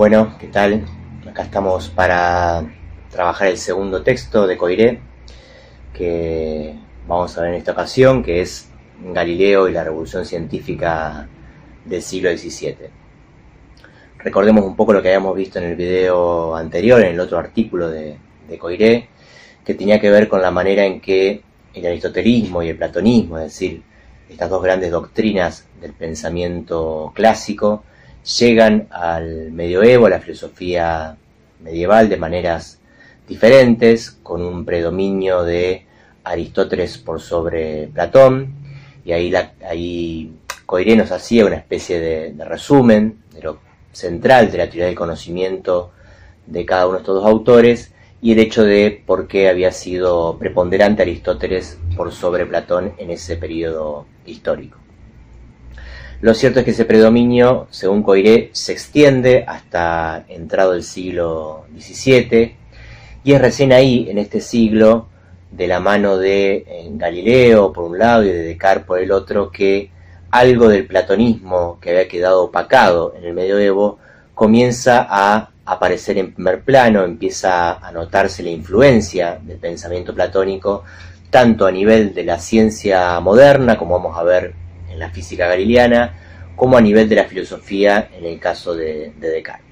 Bueno, ¿qué tal? Acá estamos para trabajar el segundo texto de Coiré, que vamos a ver en esta ocasión, que es Galileo y la revolución científica del siglo XVII. Recordemos un poco lo que habíamos visto en el video anterior, en el otro artículo de, de Coiré, que tenía que ver con la manera en que el aristotelismo y el platonismo, es decir, estas dos grandes doctrinas del pensamiento clásico, llegan al medioevo, a la filosofía medieval, de maneras diferentes, con un predominio de Aristóteles por sobre Platón, y ahí, la, ahí Coiré nos hacía una especie de, de resumen de lo central de la teoría del conocimiento de cada uno de estos dos autores, y el hecho de por qué había sido preponderante Aristóteles por sobre Platón en ese periodo histórico. Lo cierto es que ese predominio, según Coiré, se extiende hasta entrado el siglo XVII y es recién ahí, en este siglo, de la mano de Galileo por un lado y de Descartes por el otro, que algo del platonismo que había quedado opacado en el medioevo comienza a aparecer en primer plano, empieza a notarse la influencia del pensamiento platónico, tanto a nivel de la ciencia moderna, como vamos a ver en la física galileana, como a nivel de la filosofía en el caso de, de Descartes.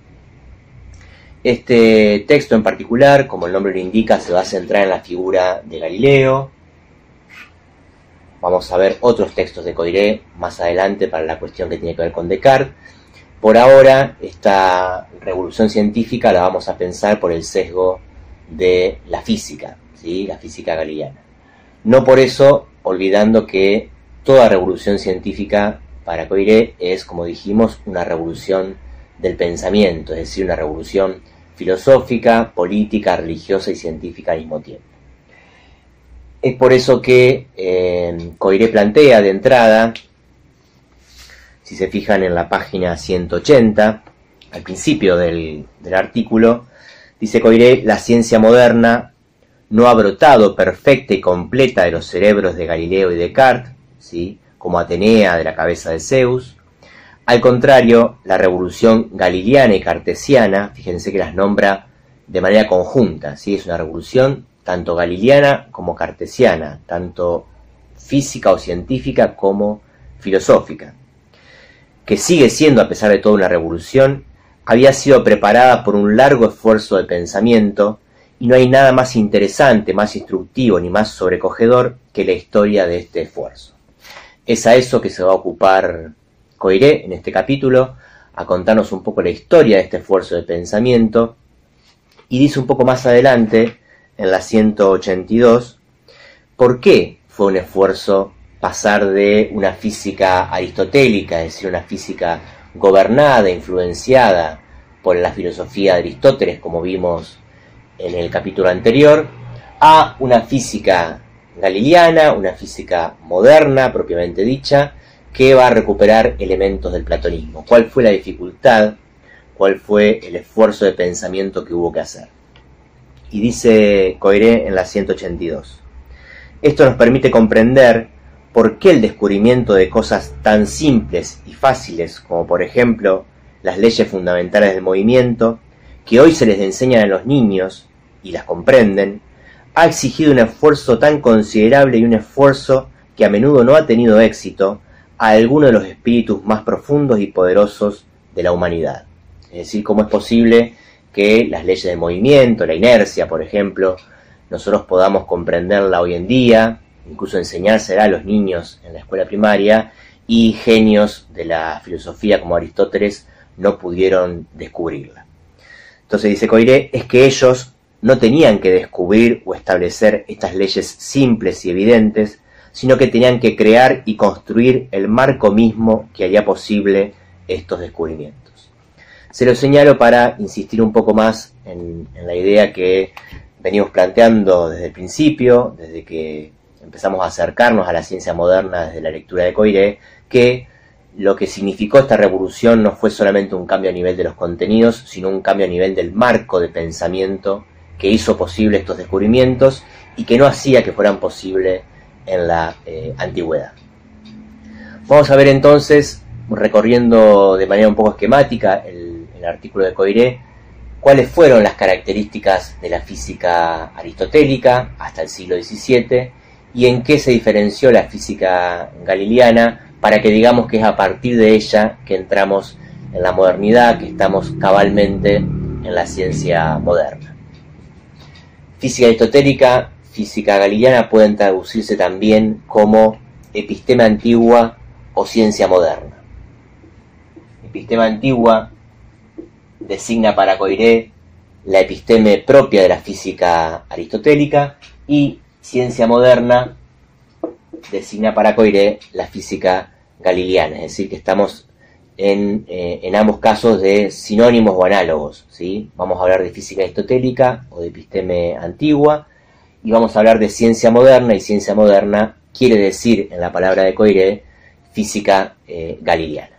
Este texto en particular, como el nombre lo indica, se va a centrar en la figura de Galileo. Vamos a ver otros textos de Coiré más adelante para la cuestión que tiene que ver con Descartes. Por ahora, esta revolución científica la vamos a pensar por el sesgo de la física, ¿sí? la física galileana. No por eso olvidando que toda revolución científica para Coiré es, como dijimos, una revolución del pensamiento, es decir, una revolución filosófica, política, religiosa y científica al mismo tiempo. Es por eso que eh, Coiré plantea de entrada, si se fijan en la página 180, al principio del, del artículo, dice Coiré, la ciencia moderna no ha brotado perfecta y completa de los cerebros de Galileo y Descartes, como Atenea de la cabeza de Zeus, al contrario, la revolución galileana y cartesiana, fíjense que las nombra de manera conjunta, ¿sí? es una revolución tanto galileana como cartesiana, tanto física o científica como filosófica, que sigue siendo a pesar de todo una revolución, había sido preparada por un largo esfuerzo de pensamiento y no hay nada más interesante, más instructivo ni más sobrecogedor que la historia de este esfuerzo. Es a eso que se va a ocupar Coiré en este capítulo, a contarnos un poco la historia de este esfuerzo de pensamiento, y dice un poco más adelante, en la 182, por qué fue un esfuerzo pasar de una física aristotélica, es decir, una física gobernada, influenciada por la filosofía de Aristóteles, como vimos en el capítulo anterior, a una física galileana, una física moderna propiamente dicha, que va a recuperar elementos del platonismo. ¿Cuál fue la dificultad? ¿Cuál fue el esfuerzo de pensamiento que hubo que hacer? Y dice Coiré en la 182. Esto nos permite comprender por qué el descubrimiento de cosas tan simples y fáciles como por ejemplo las leyes fundamentales del movimiento, que hoy se les enseñan a los niños y las comprenden, ha exigido un esfuerzo tan considerable y un esfuerzo que a menudo no ha tenido éxito a alguno de los espíritus más profundos y poderosos de la humanidad. Es decir, cómo es posible que las leyes del movimiento, la inercia, por ejemplo, nosotros podamos comprenderla hoy en día, incluso enseñársela a los niños en la escuela primaria, y genios de la filosofía como Aristóteles no pudieron descubrirla. Entonces dice Coiré, es que ellos no tenían que descubrir o establecer estas leyes simples y evidentes, sino que tenían que crear y construir el marco mismo que haría posible estos descubrimientos. Se lo señalo para insistir un poco más en, la idea que venimos planteando desde el principio, desde que empezamos a acercarnos a la ciencia moderna desde la lectura de Coiré, que lo que significó esta revolución no fue solamente un cambio a nivel de los contenidos, sino un cambio a nivel del marco de pensamiento que hizo posible estos descubrimientos y que no hacía que fueran posibles en la eh, antigüedad. Vamos a ver entonces, recorriendo de manera un poco esquemática el, el artículo de Coiré cuáles fueron las características de la física aristotélica hasta el siglo XVII y en qué se diferenció la física galileana para que digamos que es a partir de ella que entramos en la modernidad, que estamos cabalmente en la ciencia moderna. Física aristotélica, física galileana pueden traducirse también como epistema antigua o ciencia moderna. Epistema antigua designa para Coiré la episteme propia de la física aristotélica y ciencia moderna designa para Coiré la física galileana, es decir, que estamos en, eh, en, ambos casos de sinónimos o análogos. ¿sí? Vamos a hablar de física aristotélica o de episteme antigua y vamos a hablar de ciencia moderna y ciencia moderna quiere decir en la palabra de Coiré física eh, galileana.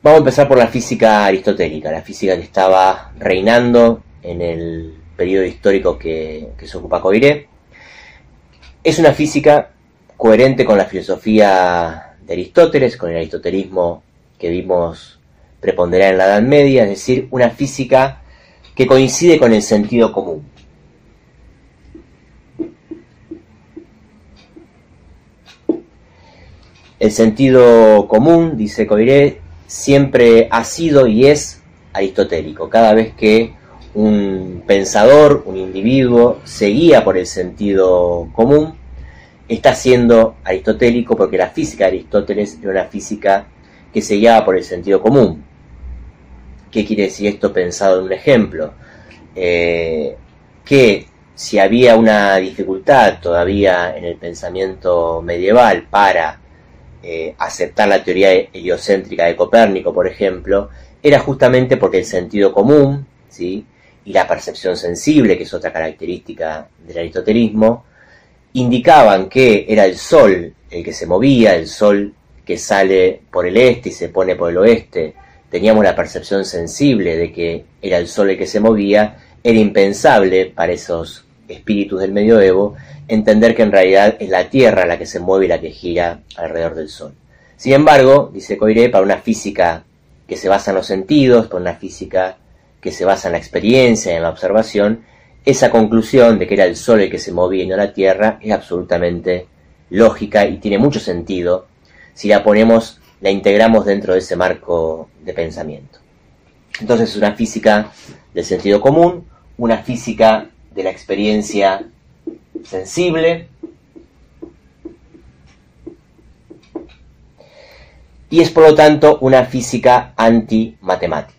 Vamos a empezar por la física aristotélica, la física que estaba reinando en el periodo histórico que, que se ocupa Coiré. Es una física coherente con la filosofía de Aristóteles, con el aristotelismo que vimos preponderar en la Edad Media, es decir, una física que coincide con el sentido común. El sentido común, dice Coiré, siempre ha sido y es aristotélico. Cada vez que un pensador, un individuo, se guía por el sentido común, está siendo aristotélico porque la física de Aristóteles era una física que se guiaba por el sentido común. ¿Qué quiere decir esto pensado en un ejemplo? Eh, que si había una dificultad todavía en el pensamiento medieval para eh, aceptar la teoría heliocéntrica de Copérnico, por ejemplo, era justamente porque el sentido común ¿sí? y la percepción sensible, que es otra característica del aristotelismo, indicaban que era el Sol el que se movía, el Sol que sale por el este y se pone por el oeste, teníamos la percepción sensible de que era el Sol el que se movía, era impensable para esos espíritus del medioevo entender que en realidad es la Tierra la que se mueve y la que gira alrededor del Sol. Sin embargo, dice Coiré, para una física que se basa en los sentidos, para una física que se basa en la experiencia y en la observación, esa conclusión de que era el Sol el que se movía y no la Tierra es absolutamente lógica y tiene mucho sentido si la ponemos, la integramos dentro de ese marco de pensamiento. Entonces es una física del sentido común, una física de la experiencia sensible y es por lo tanto una física antimatemática.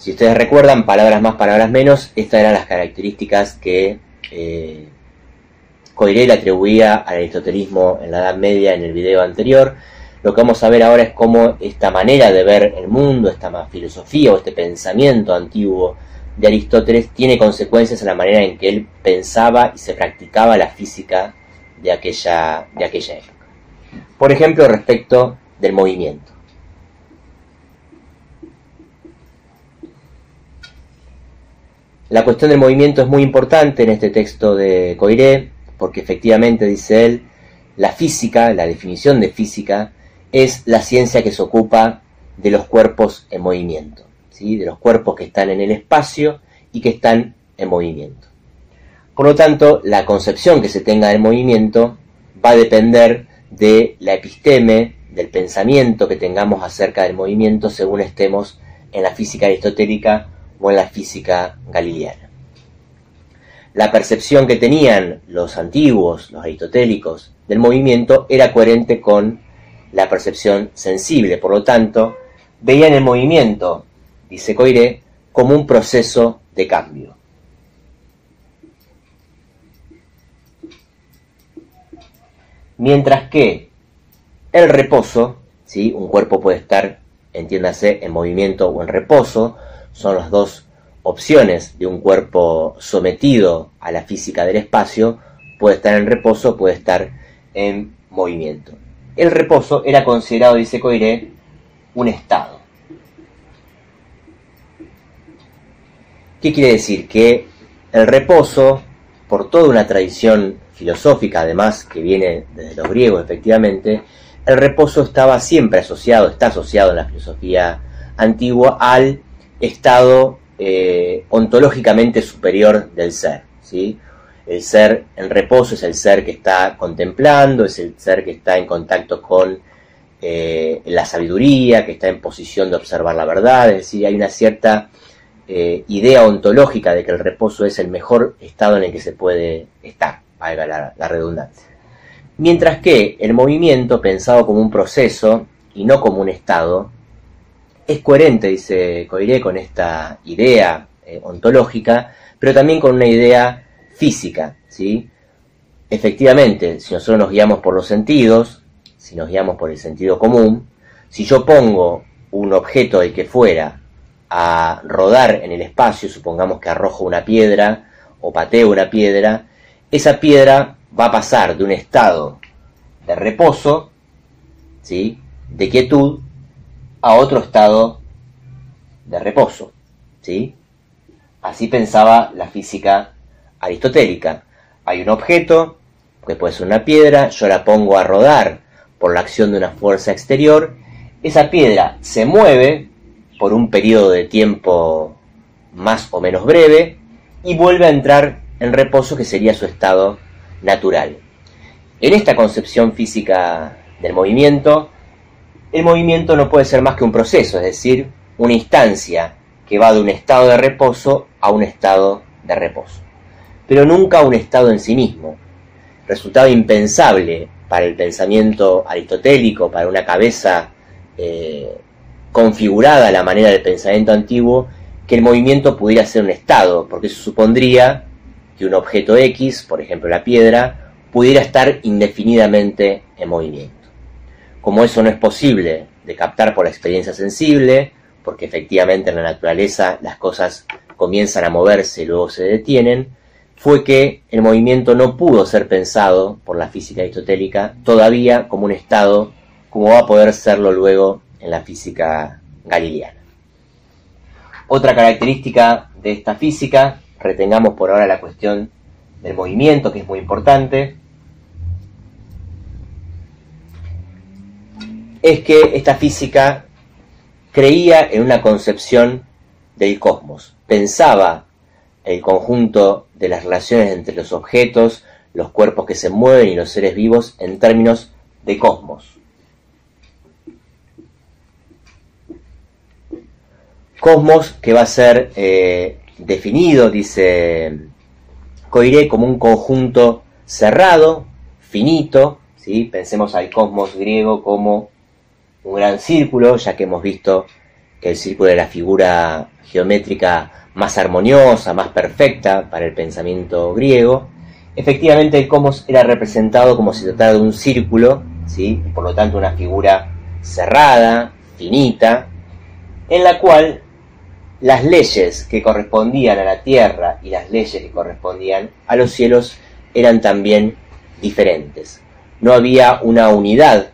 Si ustedes recuerdan, palabras más, palabras menos, estas eran las características que eh, atribuía al aristotelismo en la Edad Media en el video anterior. Lo que vamos a ver ahora es cómo esta manera de ver el mundo, esta filosofía o este pensamiento antiguo de Aristóteles tiene consecuencias en la manera en que él pensaba y se practicaba la física de aquella época. Por ejemplo, respecto del movimiento. La cuestión del movimiento es muy importante en este texto de Coiré, porque efectivamente, dice él, la física, la definición de física, es la ciencia que se ocupa de los cuerpos en movimiento, ¿sí? de los cuerpos que están en el espacio y que están en movimiento. Por lo tanto, la concepción que se tenga del movimiento va a depender de la episteme, del pensamiento que tengamos acerca del movimiento según estemos en la física aristotélica en la física galileana. La percepción que tenían los antiguos, los aristotélicos, del movimiento era coherente con la percepción sensible. Por lo tanto, veían el movimiento, dice Coiré, como un proceso de cambio. Mientras que el reposo, ¿sí? un cuerpo puede estar, entiéndase, en movimiento o en reposo, son las dos opciones de un cuerpo sometido a la física del espacio, puede estar en reposo, puede estar en movimiento el reposo era considerado, dice Coiré, un estado. ¿Qué quiere decir? Que el reposo por toda una tradición filosófica, además que viene desde los griegos efectivamente, el reposo estaba siempre asociado, está asociado en la filosofía antigua al estado eh, ontológicamente superior del ser. ¿sí? El ser en reposo es el ser que está contemplando, es el ser que está en contacto con eh, la sabiduría, que está en posición de observar la verdad, es decir, hay una cierta eh, idea ontológica de que el reposo es el mejor estado en el que se puede estar, valga la, redundancia. Mientras que el movimiento, pensado como un proceso y no como un estado, es coherente, dice Coiré, con esta idea eh, ontológica, pero también con una idea física, ¿sí? Efectivamente, si nosotros nos guiamos por los sentidos, si nos guiamos por el sentido común, si yo pongo un objeto del que fuera a rodar en el espacio, supongamos que arrojo una piedra o pateo una piedra, esa piedra va a pasar de un estado de reposo, ¿sí? de quietud, a otro estado de reposo. ¿sí? Así pensaba la física aristotélica. Hay un objeto, que puede ser una piedra, yo la pongo a rodar por la acción de una fuerza exterior, esa piedra se mueve por un periodo de tiempo más o menos breve y vuelve a entrar en reposo que sería su estado natural. En esta concepción física del movimiento, el movimiento no puede ser más que un proceso, es decir, una instancia que va de un estado de reposo a un estado de reposo, pero nunca un estado en sí mismo. Resultaba impensable para el pensamiento aristotélico, para una cabeza eh, configurada la manera del pensamiento antiguo, que el movimiento pudiera ser un estado, porque eso supondría que un objeto X, por ejemplo la piedra, pudiera estar indefinidamente en movimiento. Como eso no es posible de captar por la experiencia sensible, porque efectivamente en la naturaleza las cosas comienzan a moverse y luego se detienen, fue que el movimiento no pudo ser pensado por la física aristotélica todavía como un estado, como va a poder serlo luego en la física galileana. Otra característica de esta física, retengamos por ahora la cuestión del movimiento, que es muy importante, es que esta física creía en una concepción del cosmos, pensaba el conjunto de las relaciones entre los objetos, los cuerpos que se mueven y los seres vivos en términos de cosmos. Cosmos que va a ser eh, definido, dice Coiré, como un conjunto cerrado, finito, ¿sí? pensemos al cosmos griego como un gran círculo, ya que hemos visto que el círculo es la figura geométrica más armoniosa, más perfecta para el pensamiento griego. Efectivamente el cosmos era representado como si tratara de un círculo, ¿sí? por lo tanto una figura cerrada, finita, en la cual las leyes que correspondían a la tierra y las leyes que correspondían a los cielos eran también diferentes. No había una unidad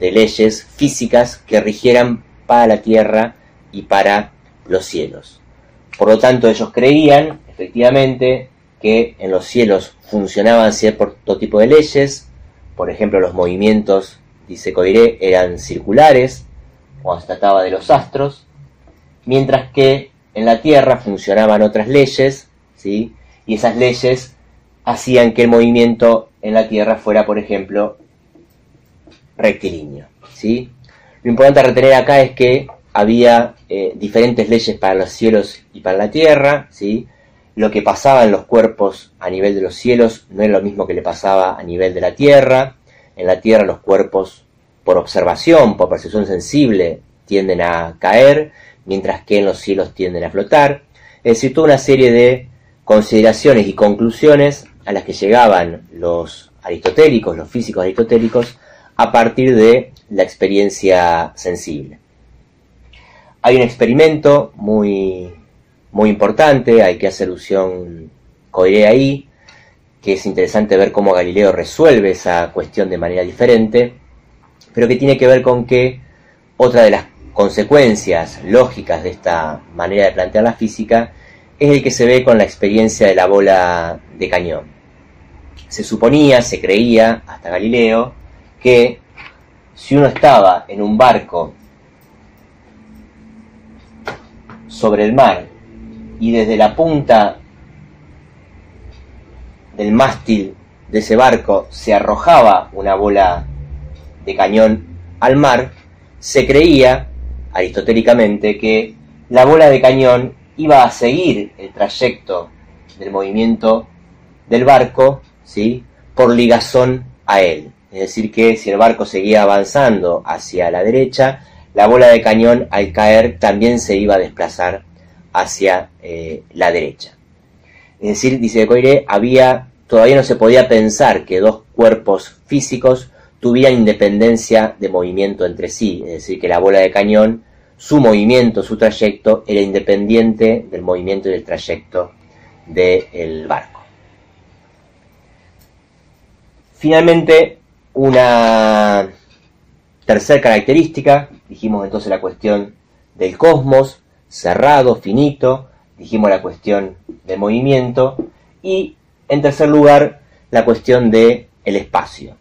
de leyes físicas que rigieran para la tierra y para los cielos. Por lo tanto, ellos creían, efectivamente, que en los cielos funcionaban cierto tipo de leyes, por ejemplo, los movimientos, dice Coiré, eran circulares, cuando se trataba de los astros, mientras que en la Tierra funcionaban otras leyes, ¿sí? y esas leyes hacían que el movimiento en la Tierra fuera, por ejemplo, rectilíneo. ¿sí? Lo importante a retener acá es que había eh, diferentes leyes para los cielos y para la Tierra, ¿sí? lo que pasaba en los cuerpos a nivel de los cielos no es lo mismo que le pasaba a nivel de la Tierra. En la Tierra los cuerpos, por observación, por percepción sensible, tienden a caer, mientras que en los cielos tienden a flotar. Es decir, toda una serie de consideraciones y conclusiones a las que llegaban los aristotélicos, los físicos aristotélicos, a partir de la experiencia sensible. Hay un experimento muy, muy importante, hay que hacer alusión coiré ahí, que es interesante ver cómo Galileo resuelve esa cuestión de manera diferente, pero que tiene que ver con que otra de las consecuencias lógicas de esta manera de plantear la física es el que se ve con la experiencia de la bola de cañón. Se suponía, se creía, hasta Galileo, que si uno estaba en un barco sobre el mar y desde la punta del mástil de ese barco se arrojaba una bola de cañón al mar, se creía, aristotélicamente, que la bola de cañón iba a seguir el trayecto del movimiento del barco, ¿sí? por ligazón a él. Es decir, que si el barco seguía avanzando hacia la derecha, la bola de cañón al caer también se iba a desplazar hacia eh, la derecha. Es decir, dice Coire, había, todavía no se podía pensar que dos cuerpos físicos tuvieran independencia de movimiento entre sí, es decir, que la bola de cañón, su movimiento, su trayecto, era independiente del movimiento y del trayecto del barco. Finalmente, una tercera característica, dijimos entonces la cuestión del cosmos, cerrado, finito, dijimos la cuestión del movimiento y en tercer lugar la cuestión del el espacio.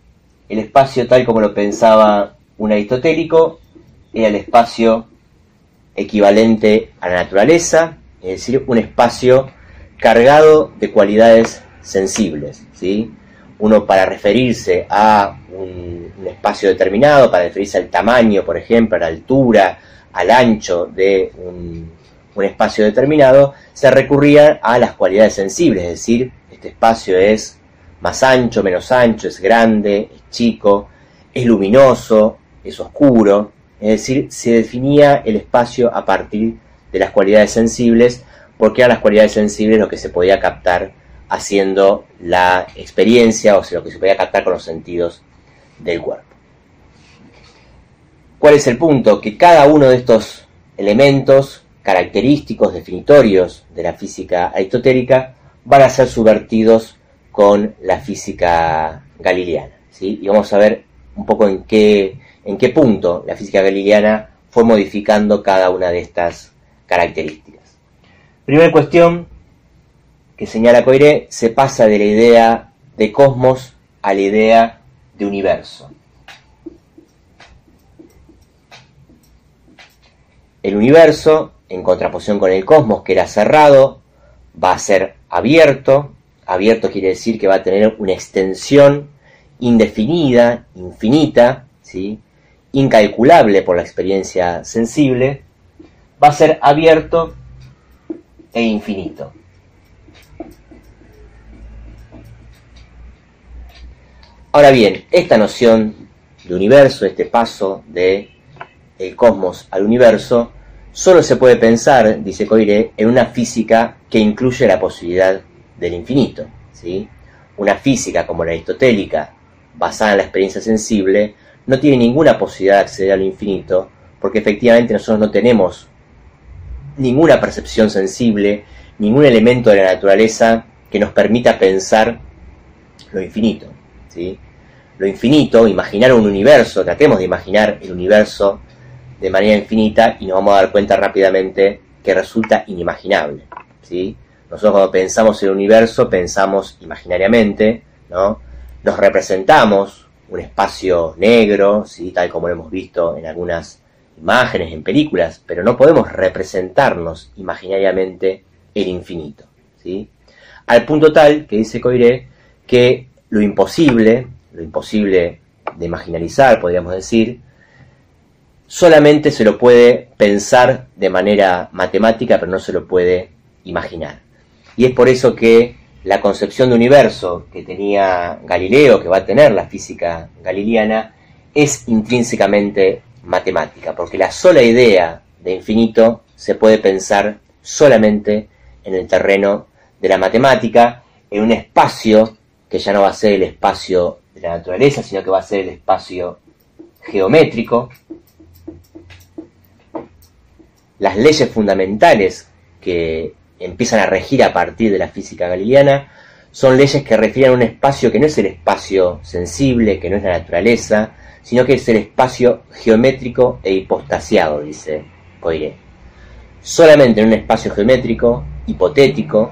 El espacio tal como lo pensaba un aristotélico era el espacio equivalente a la naturaleza, es decir, un espacio cargado de cualidades sensibles, ¿sí? Uno para referirse a un, espacio determinado, para referirse al tamaño, por ejemplo, a la altura, al ancho de un, espacio determinado, se recurría a las cualidades sensibles, es decir, este espacio es más ancho, menos ancho, es grande, es chico, es luminoso, es oscuro, es decir, se definía el espacio a partir de las cualidades sensibles, porque eran las cualidades sensibles lo que se podía captar haciendo la experiencia, o sea, lo que se podía captar con los sentidos del cuerpo. ¿Cuál es el punto? Que cada uno de estos elementos característicos, definitorios de la física aristotélica, van a ser subvertidos con la física galileana. ¿sí? Y vamos a ver un poco en qué, en qué punto la física galileana fue modificando cada una de estas características. Primera cuestión que señala Coiré, se pasa de la idea de cosmos a la idea de universo. El universo, en contraposición con el cosmos, que era cerrado, va a ser abierto, abierto quiere decir que va a tener una extensión indefinida, infinita, ¿sí? incalculable por la experiencia sensible, va a ser abierto e infinito. Ahora bien, esta noción de universo, este paso de el cosmos al universo, solo se puede pensar, dice Coire, en una física que incluye la posibilidad del infinito. ¿sí? Una física como la aristotélica, basada en la experiencia sensible, no tiene ninguna posibilidad de acceder al infinito, porque efectivamente nosotros no tenemos ninguna percepción sensible, ningún elemento de la naturaleza que nos permita pensar lo infinito. Lo infinito, imaginar un universo, tratemos de imaginar el universo de manera infinita y nos vamos a dar cuenta rápidamente que resulta inimaginable. Nosotros cuando pensamos en el universo pensamos imaginariamente, ¿no? Nos representamos un espacio negro, ¿sí? tal como lo hemos visto en algunas imágenes, en películas, pero no podemos representarnos imaginariamente el infinito. ¿sí? Al punto tal que dice Coiré que lo imposible, lo imposible de imaginarizar, podríamos decir, solamente se lo puede pensar de manera matemática, pero no se lo puede imaginar. Y es por eso que la concepción de universo que tenía Galileo, que va a tener la física galileana, es intrínsecamente matemática, porque la sola idea de infinito se puede pensar solamente en el terreno de la matemática, en un espacio que ya no va a ser el espacio de la naturaleza, sino que va a ser el espacio geométrico. Las leyes fundamentales que empiezan a regir a partir de la física galileana, son leyes que refieren a un espacio que no es el espacio sensible, que no es la naturaleza, sino que es el espacio geométrico e hipostasiado, dice Poiré. Solamente en un espacio geométrico hipotético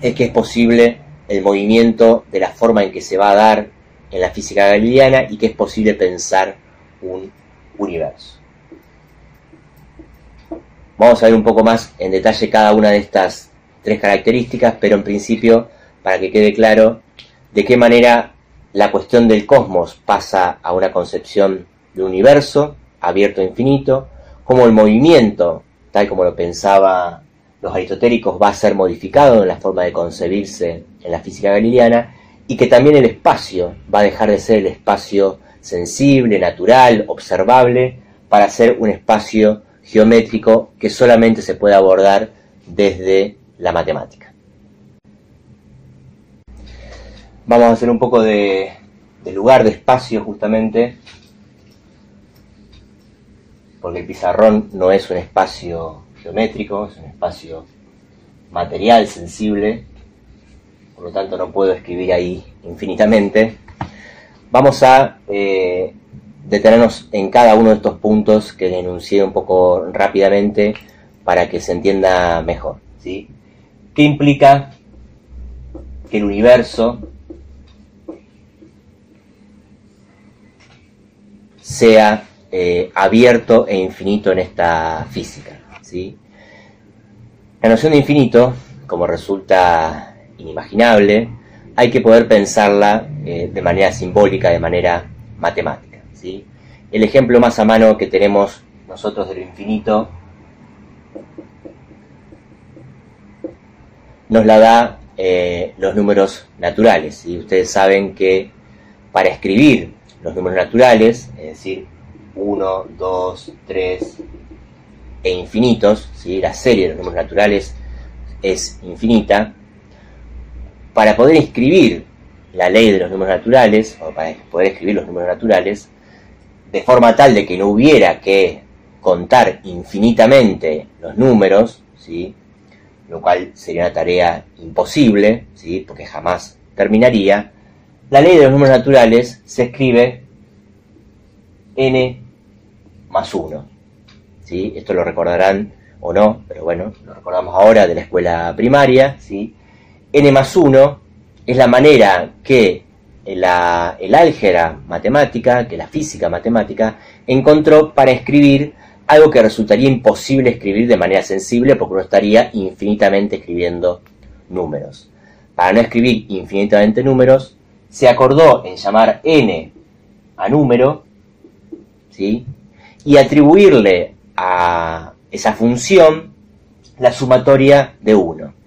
es que es posible el movimiento de la forma en que se va a dar en la física galileana y que es posible pensar un universo. Vamos a ver un poco más en detalle cada una de estas tres características, pero en principio, para que quede claro de qué manera la cuestión del cosmos pasa a una concepción de universo abierto e infinito, cómo el movimiento, tal como lo pensaba los aristotélicos, va a ser modificado en la forma de concebirse en la física galileana, y que también el espacio va a dejar de ser el espacio sensible, natural, observable, para ser un espacio geométrico que solamente se puede abordar desde la matemática. Vamos a hacer un poco de, lugar, de espacio justamente, porque el pizarrón no es un espacio geométrico, es un espacio material, sensible, por lo tanto no puedo escribir ahí infinitamente. Vamos a eh, detenernos en cada uno de estos puntos que enuncié un poco rápidamente para que se entienda mejor. ¿Qué implica que el universo sea eh, abierto e infinito en esta física? La noción de infinito, como resulta inimaginable, hay que poder pensarla eh, de manera simbólica, de manera matemática. El ejemplo más a mano que tenemos nosotros de lo infinito nos la da eh, los números naturales. y Ustedes saben que para escribir los números naturales, es decir, 1, 2, 3 e infinitos, ¿sí? la serie de los números naturales es infinita, para poder escribir la ley de los números naturales, o para poder escribir los números naturales, de forma tal de que no hubiera que contar infinitamente los números, ¿sí? lo cual sería una tarea imposible, ¿sí? porque jamás terminaría, la ley de los números naturales se escribe n más 1. ¿sí? Esto lo recordarán o no, pero bueno, lo recordamos ahora de la escuela primaria. ¿sí? N más 1 es la manera que la, el álgebra matemática, que la física matemática, encontró para escribir algo que resultaría imposible escribir de manera sensible porque uno estaría infinitamente escribiendo números. Para no escribir infinitamente números, se acordó en llamar n a número, ¿sí? y atribuirle a esa función la sumatoria de 1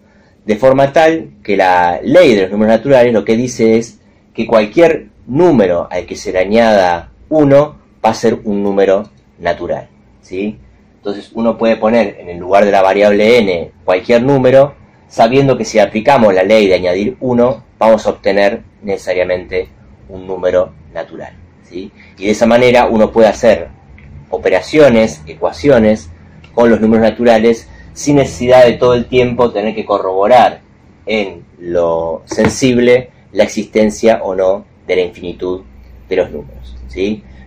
de forma tal que la ley de los números naturales lo que dice es que cualquier número al que se le añada 1 va a ser un número natural. ¿sí? Entonces uno puede poner en el lugar de la variable n cualquier número, sabiendo que si aplicamos la ley de añadir 1, vamos a obtener necesariamente un número natural. ¿sí? Y de esa manera uno puede hacer operaciones, ecuaciones con los números naturales sin necesidad de todo el tiempo tener que corroborar en lo sensible la existencia o no de la infinitud de los números.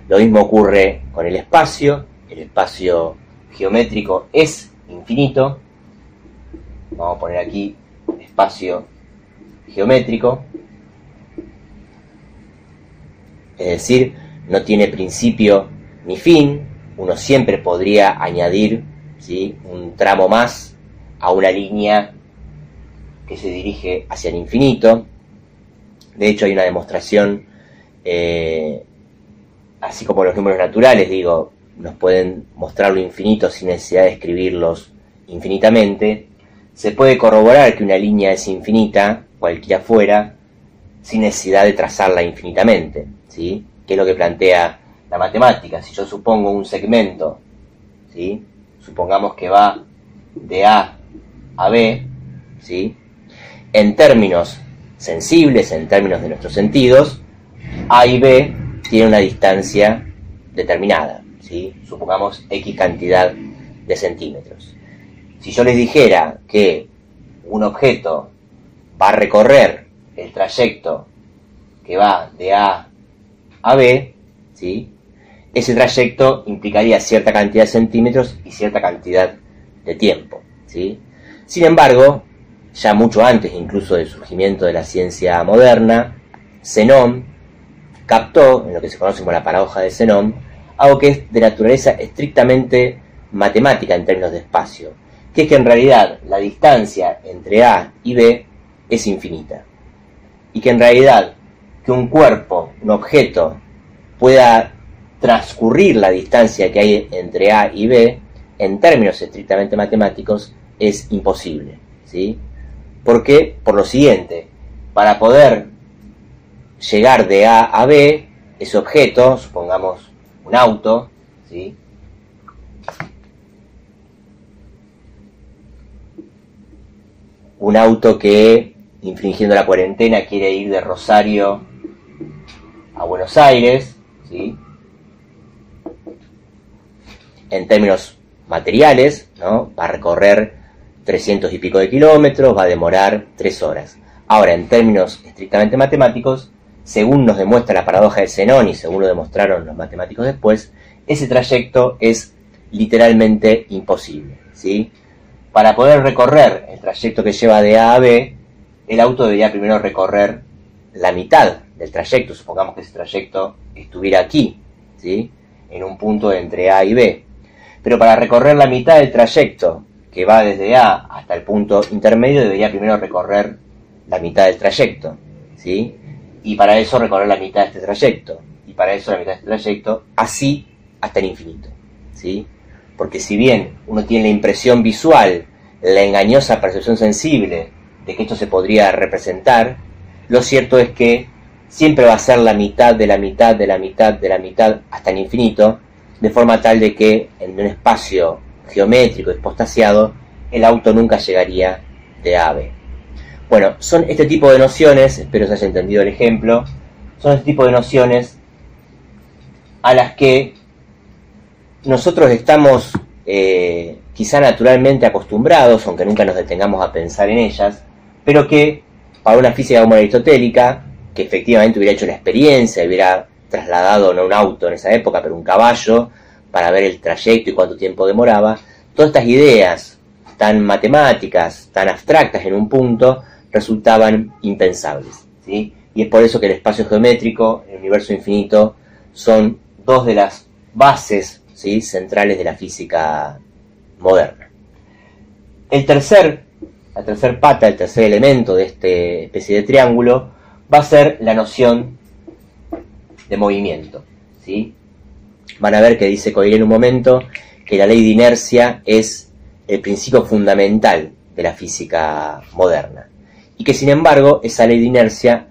Lo mismo ocurre con el espacio, el espacio geométrico es infinito, vamos a poner aquí espacio geométrico, es decir, no tiene principio ni fin, uno siempre podría añadir un tramo más a una línea que se dirige hacia el infinito. De hecho, hay una demostración, eh, así como los números naturales, digo, nos pueden mostrar lo infinito sin necesidad de escribirlos infinitamente. Se puede corroborar que una línea es infinita, cualquiera fuera, sin necesidad de trazarla infinitamente, ¿sí? Que es lo que plantea la matemática. Si yo supongo un segmento, ¿sí? Supongamos que va de A a B, ¿sí? en términos sensibles, en términos de nuestros sentidos, A y B tienen una distancia determinada, ¿sí? supongamos X cantidad de centímetros. Si yo les dijera que un objeto va a recorrer el trayecto que va de A a B, ¿sí? Ese trayecto implicaría cierta cantidad de centímetros y cierta cantidad de tiempo. ¿sí? Sin embargo, ya mucho antes incluso del surgimiento de la ciencia moderna, Zenón captó, en lo que se conoce como la paradoja de Zenón, algo que es de naturaleza estrictamente matemática en términos de espacio, que es que en realidad la distancia entre A y B es infinita. Y que en realidad que un cuerpo, un objeto, pueda transcurrir la distancia que hay entre A y B, en términos estrictamente matemáticos, es imposible. ¿sí? ¿Por qué? Por lo siguiente, para poder llegar de A a B, ese objeto, supongamos un auto, ¿sí? un auto que, infringiendo la cuarentena, quiere ir de Rosario a Buenos Aires, ¿sí? En términos materiales, ¿no? va a recorrer 300 y pico de kilómetros, va a demorar 3 horas. Ahora, en términos estrictamente matemáticos, según nos demuestra la paradoja de Zenón y según lo demostraron los matemáticos después, ese trayecto es literalmente imposible. ¿sí? Para poder recorrer el trayecto que lleva de A a B, el auto debería primero recorrer la mitad del trayecto, supongamos que ese trayecto estuviera aquí, ¿sí? en un punto entre A y B. Pero para recorrer la mitad del trayecto que va desde A hasta el punto intermedio, debería primero recorrer la mitad del trayecto. ¿sí? Y para eso recorrer la mitad de este trayecto. Y para eso la mitad de este trayecto, así hasta el infinito. ¿sí? porque si bien uno tiene la impresión visual, la engañosa percepción sensible de que esto se podría representar, lo cierto es que siempre va a ser la mitad de la mitad de la mitad de la mitad hasta el infinito, de forma tal de que en un espacio geométrico expostaciado el auto nunca llegaría de A a B. Bueno, son este tipo de nociones, espero se haya entendido el ejemplo, son este tipo de nociones a las que nosotros estamos eh, quizá naturalmente acostumbrados, aunque nunca nos detengamos a pensar en ellas, pero que para una física como aristotélica, que efectivamente hubiera hecho la experiencia, hubiera trasladado no un auto en esa época, pero un caballo, para ver el trayecto y cuánto tiempo demoraba, todas estas ideas tan matemáticas, tan abstractas en un punto, resultaban impensables. ¿sí? Y es por eso que el espacio geométrico, el universo infinito, son dos de las bases centrales de la física moderna. El tercer, la tercer pata, el tercer elemento de esta especie de triángulo va a ser la noción de movimiento. ¿sí? Van a ver que dice Coiré en un momento que la ley de inercia es el principio fundamental de la física moderna y que sin embargo esa ley de inercia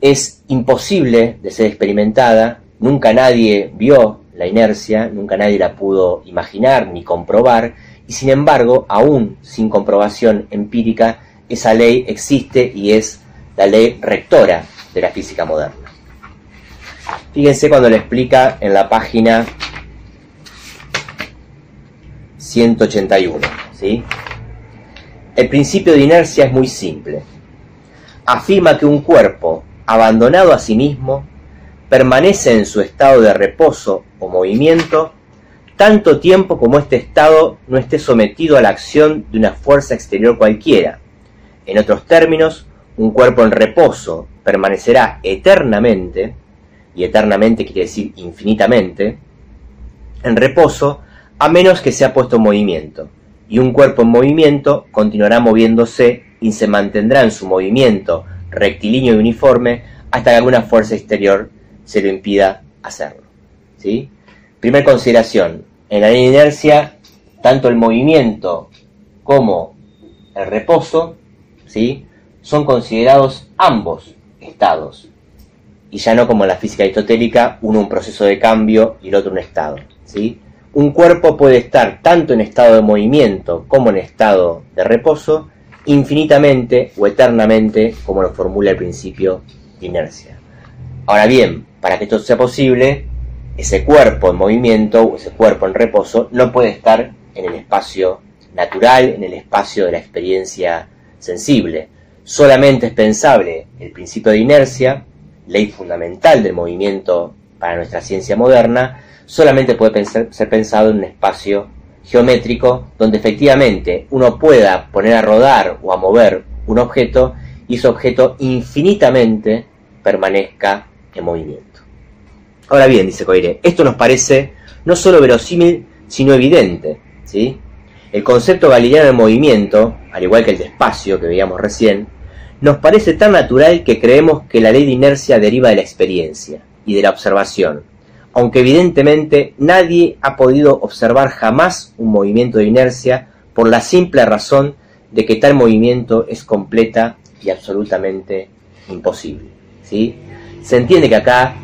es imposible de ser experimentada, nunca nadie vio la inercia, nunca nadie la pudo imaginar ni comprobar, y sin embargo, aún sin comprobación empírica, esa ley existe y es la ley rectora de la física moderna. Fíjense cuando le explica en la página 181. ¿sí? El principio de inercia es muy simple. Afirma que un cuerpo abandonado a sí mismo permanece en su estado de reposo o movimiento tanto tiempo como este estado no esté sometido a la acción de una fuerza exterior cualquiera. En otros términos, un cuerpo en reposo permanecerá eternamente, y eternamente quiere decir infinitamente, en reposo a menos que sea puesto en movimiento, y un cuerpo en movimiento continuará moviéndose y se mantendrá en su movimiento rectilíneo y uniforme hasta que alguna fuerza exterior se lo impida hacerlo. ¿sí? Primera consideración, en la inercia, tanto el movimiento como el reposo ¿sí? son considerados ambos estados, y ya no como en la física aristotélica, uno un proceso de cambio y el otro un estado. ¿sí? Un cuerpo puede estar tanto en estado de movimiento como en estado de reposo, infinitamente o eternamente, como lo formula el principio de inercia. Ahora bien, para que esto sea posible, ese cuerpo en movimiento o ese cuerpo en reposo no puede estar en el espacio natural, en el espacio de la experiencia sensible. Solamente es pensable el principio de inercia, ley fundamental del movimiento para nuestra ciencia moderna, solamente puede ser pensado en un espacio geométrico donde efectivamente uno pueda poner a rodar o a mover un objeto y ese objeto infinitamente permanezca en movimiento. Ahora bien, dice Coire, esto nos parece no solo verosímil, sino evidente. ¿sí? El concepto galileano de movimiento, al igual que el de espacio que veíamos recién, nos parece tan natural que creemos que la ley de inercia deriva de la experiencia y de la observación, aunque evidentemente nadie ha podido observar jamás un movimiento de inercia por la simple razón de que tal movimiento es completa y absolutamente imposible. ¿sí? Se entiende que acá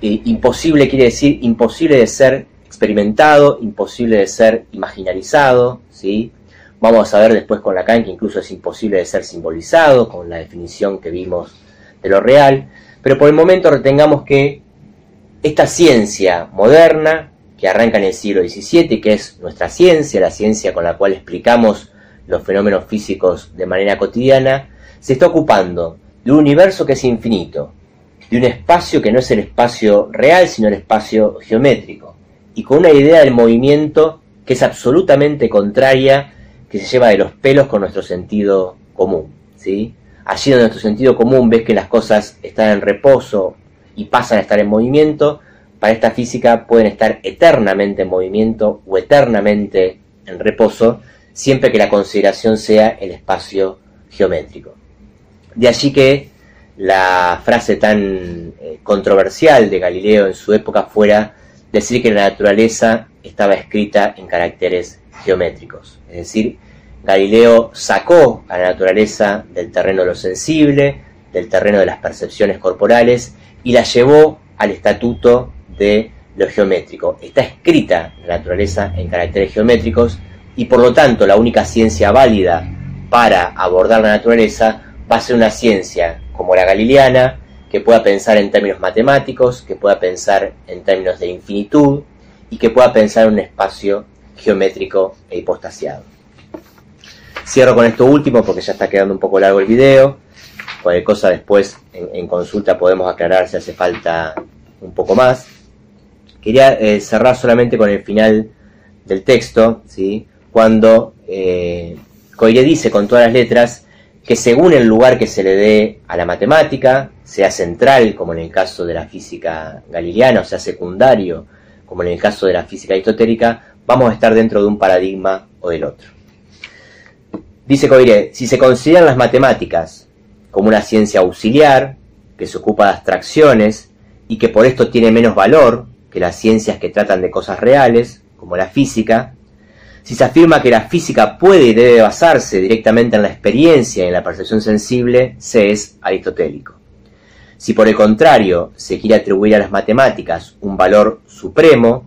eh, imposible quiere decir imposible de ser experimentado, imposible de ser imaginarizado, ¿sí? Vamos a ver después con Lacan que incluso es imposible de ser simbolizado, con la definición que vimos de lo real, pero por el momento retengamos que esta ciencia moderna, que arranca en el siglo XVII, que es nuestra ciencia, la ciencia con la cual explicamos los fenómenos físicos de manera cotidiana, se está ocupando de un universo que es infinito, de un espacio que no es el espacio real, sino el espacio geométrico, y con una idea del movimiento que es absolutamente contraria, se lleva de los pelos con nuestro sentido común. ¿sí? Allí donde nuestro sentido común ves que las cosas están en reposo y pasan a estar en movimiento, para esta física pueden estar eternamente en movimiento o eternamente en reposo, siempre que la consideración sea el espacio geométrico. De allí que la frase tan eh, controversial de Galileo en su época fuera decir que la naturaleza estaba escrita en caracteres geométricos. Es decir, Galileo sacó a la naturaleza del terreno de lo sensible, del terreno de las percepciones corporales y la llevó al estatuto de lo geométrico. Está escrita la naturaleza en caracteres geométricos y por lo tanto la única ciencia válida para abordar la naturaleza va a ser una ciencia como la galileana, que pueda pensar en términos matemáticos, que pueda pensar en términos de infinitud y que pueda pensar en un espacio geométrico e hipostasiado. Cierro con esto último porque ya está quedando un poco largo el video cualquier cosa después en, consulta podemos aclarar si hace falta un poco más. Quería eh, cerrar solamente con el final del texto, ¿sí? cuando eh, dice con todas las letras que según el lugar que se le dé a la matemática, sea central, como en el caso de la física galileana, o sea secundario, como en el caso de la física aristotélica, vamos a estar dentro de un paradigma o del otro. Dice Coire, si se consideran las matemáticas como una ciencia auxiliar que se ocupa de abstracciones y que por esto tiene menos valor que las ciencias que tratan de cosas reales, como la física, si se afirma que la física puede y debe basarse directamente en la experiencia y en la percepción sensible, se es aristotélico. Si por el contrario se quiere atribuir a las matemáticas un valor supremo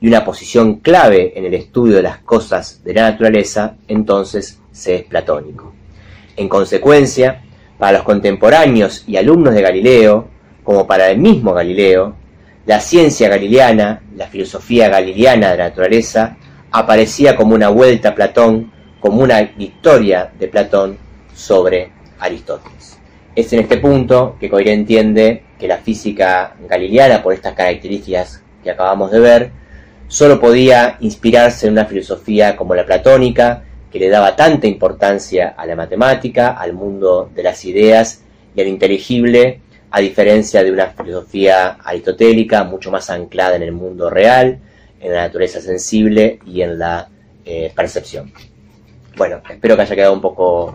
y una posición clave en el estudio de las cosas de la naturaleza, entonces se es platónico. En consecuencia, para los contemporáneos y alumnos de Galileo, como para el mismo Galileo, la ciencia galileana, la filosofía galileana de la naturaleza, aparecía como una vuelta a Platón, como una victoria de Platón sobre Aristóteles. Es en este punto que Coiré entiende que la física galileana, por estas características que acabamos de ver, solo podía inspirarse en una filosofía como la platónica, que le daba tanta importancia a la matemática, al mundo de las ideas y al inteligible, a diferencia de una filosofía aristotélica mucho más anclada en el mundo real, en la naturaleza sensible y en la eh, percepción. Bueno, espero que haya quedado un poco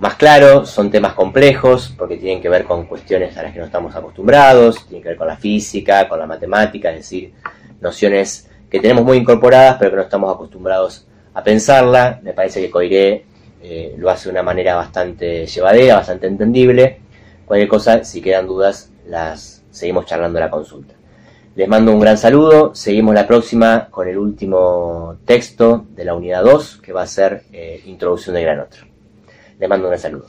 más claro, son temas complejos porque tienen que ver con cuestiones a las que no estamos acostumbrados, tienen que ver con la física, con la matemática, es decir, nociones que tenemos muy incorporadas pero que no estamos acostumbrados a pensarla. Me parece que Coiré eh, lo hace de una manera bastante llevadera, bastante entendible. Cualquier cosa, si quedan dudas, las seguimos charlando la consulta. Les mando un gran saludo. Seguimos la próxima con el último texto de la unidad 2, que va a ser eh, Introducción de Gran Otro. Les mando un gran saludo.